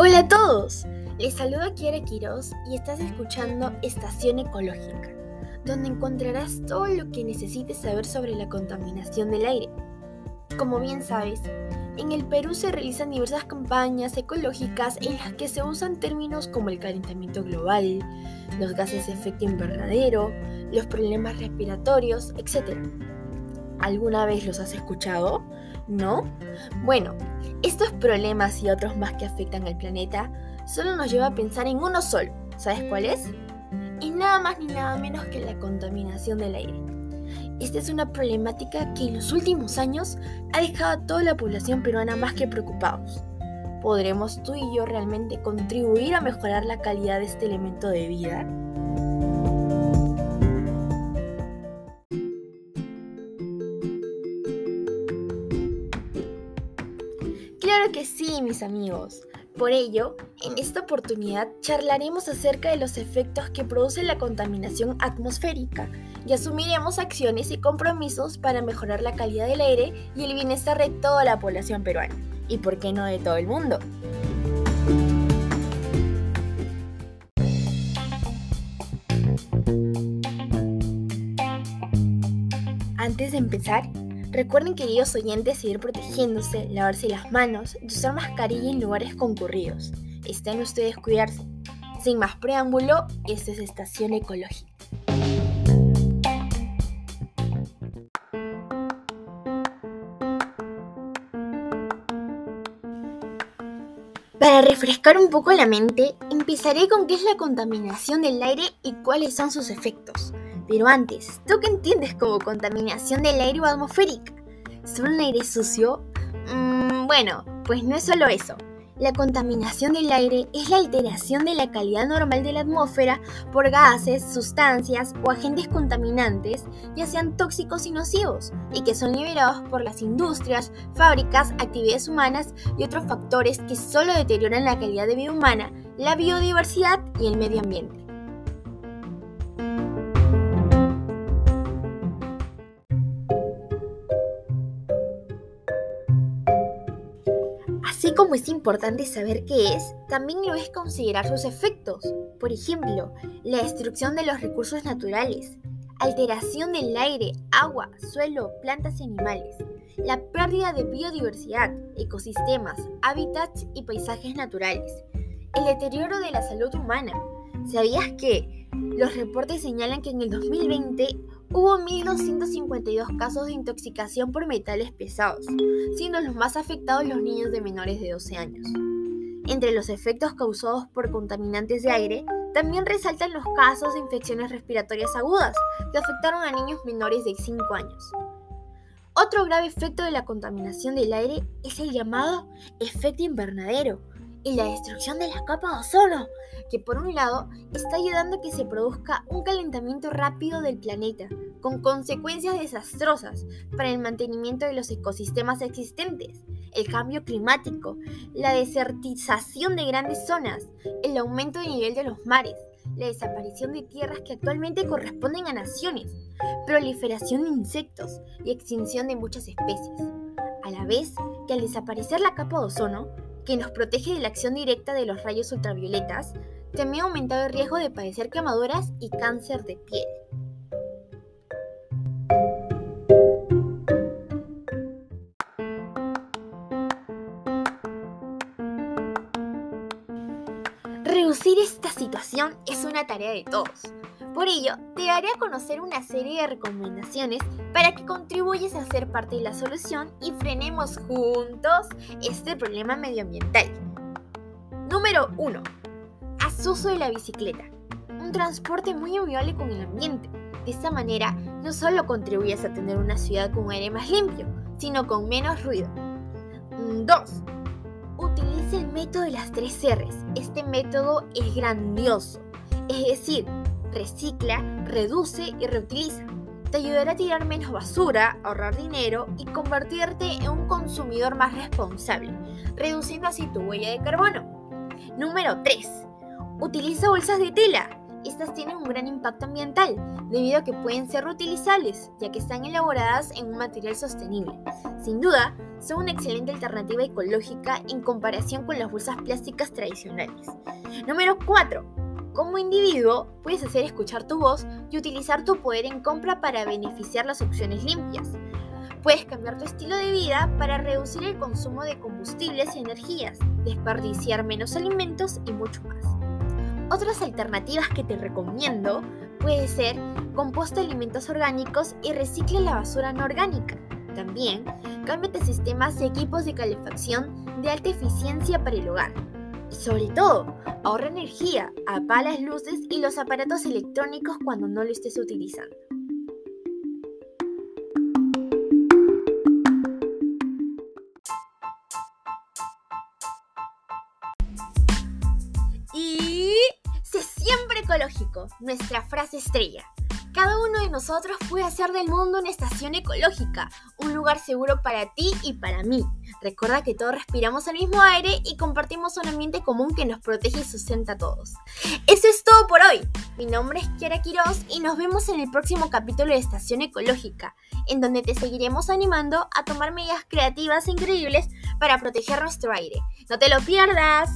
Hola a todos, les saluda Kiara Quiroz y estás escuchando Estación Ecológica, donde encontrarás todo lo que necesites saber sobre la contaminación del aire. Como bien sabes, en el Perú se realizan diversas campañas ecológicas en las que se usan términos como el calentamiento global, los gases de efecto invernadero, los problemas respiratorios, etc. ¿Alguna vez los has escuchado? ¿No? Bueno, estos problemas y otros más que afectan al planeta solo nos lleva a pensar en uno solo. ¿Sabes cuál es? Es nada más ni nada menos que la contaminación del aire. Esta es una problemática que en los últimos años ha dejado a toda la población peruana más que preocupados. ¿Podremos tú y yo realmente contribuir a mejorar la calidad de este elemento de vida? Claro que sí, mis amigos. Por ello, en esta oportunidad charlaremos acerca de los efectos que produce la contaminación atmosférica y asumiremos acciones y compromisos para mejorar la calidad del aire y el bienestar de toda la población peruana. ¿Y por qué no de todo el mundo? Antes de empezar, Recuerden, queridos oyentes, seguir protegiéndose, lavarse las manos y usar mascarilla en lugares concurridos. Estén ustedes cuidarse. Sin más preámbulo, esta es Estación Ecológica. Para refrescar un poco la mente, empezaré con qué es la contaminación del aire y cuáles son sus efectos. Pero antes, ¿tú qué entiendes como contaminación del aire o atmosférica? ¿Solo un aire sucio? Mm, bueno, pues no es solo eso. La contaminación del aire es la alteración de la calidad normal de la atmósfera por gases, sustancias o agentes contaminantes, ya sean tóxicos y nocivos, y que son liberados por las industrias, fábricas, actividades humanas y otros factores que solo deterioran la calidad de vida humana, la biodiversidad y el medio ambiente. Como es importante saber qué es, también lo es considerar sus efectos. Por ejemplo, la destrucción de los recursos naturales, alteración del aire, agua, suelo, plantas y animales, la pérdida de biodiversidad, ecosistemas, hábitats y paisajes naturales, el deterioro de la salud humana. ¿Sabías que los reportes señalan que en el 2020 hubo 1.252 casos de intoxicación por metales pesados, siendo los más afectados los niños de menores de 12 años. Entre los efectos causados por contaminantes de aire, también resaltan los casos de infecciones respiratorias agudas que afectaron a niños menores de 5 años. Otro grave efecto de la contaminación del aire es el llamado efecto invernadero, y la destrucción de la capa de ozono, que por un lado está ayudando a que se produzca un calentamiento rápido del planeta, con consecuencias desastrosas para el mantenimiento de los ecosistemas existentes, el cambio climático, la desertización de grandes zonas, el aumento del nivel de los mares, la desaparición de tierras que actualmente corresponden a naciones, proliferación de insectos y extinción de muchas especies. A la vez que al desaparecer la capa de ozono, que nos protege de la acción directa de los rayos ultravioletas, también ha aumentado el riesgo de padecer quemaduras y cáncer de piel. Reducir esta situación es una tarea de todos. Por ello, te daré a conocer una serie de recomendaciones para que contribuyas a ser parte de la solución y frenemos juntos este problema medioambiental. Número 1. Haz uso de la bicicleta. Un transporte muy amigable con el ambiente. De esta manera, no solo contribuyes a tener una ciudad con aire más limpio, sino con menos ruido. 2. Mm, Utiliza el método de las tres R's. Este método es grandioso. Es decir, recicla, reduce y reutiliza. Te ayudará a tirar menos basura, ahorrar dinero y convertirte en un consumidor más responsable, reduciendo así tu huella de carbono. Número 3. Utiliza bolsas de tela. estas tienen un gran impacto ambiental, debido a que pueden ser reutilizables, ya que están elaboradas en un material sostenible. Sin duda, son una excelente alternativa ecológica en comparación con las bolsas plásticas tradicionales. Número 4. Como individuo, puedes hacer escuchar tu voz y utilizar tu poder en compra para beneficiar las opciones limpias. Puedes cambiar tu estilo de vida para reducir el consumo de combustibles y energías, desperdiciar menos alimentos y mucho más. Otras alternativas que te recomiendo puede ser composta alimentos orgánicos y recicle la basura no orgánica. También, cámbiate sistemas y equipos de calefacción de alta eficiencia para el hogar. Sobre todo, ahorra energía, apaga las luces y los aparatos electrónicos cuando no lo estés utilizando. Y sé siempre ecológico, nuestra frase estrella. Cada uno de nosotros puede hacer del mundo una estación ecológica, un lugar seguro para ti y para mí. Recuerda que todos respiramos el mismo aire y compartimos un ambiente común que nos protege y sustenta a todos. Eso es todo por hoy. Mi nombre es Kiara Quiroz y nos vemos en el próximo capítulo de Estación Ecológica, en donde te seguiremos animando a tomar medidas creativas e increíbles para proteger nuestro aire. ¡No te lo pierdas!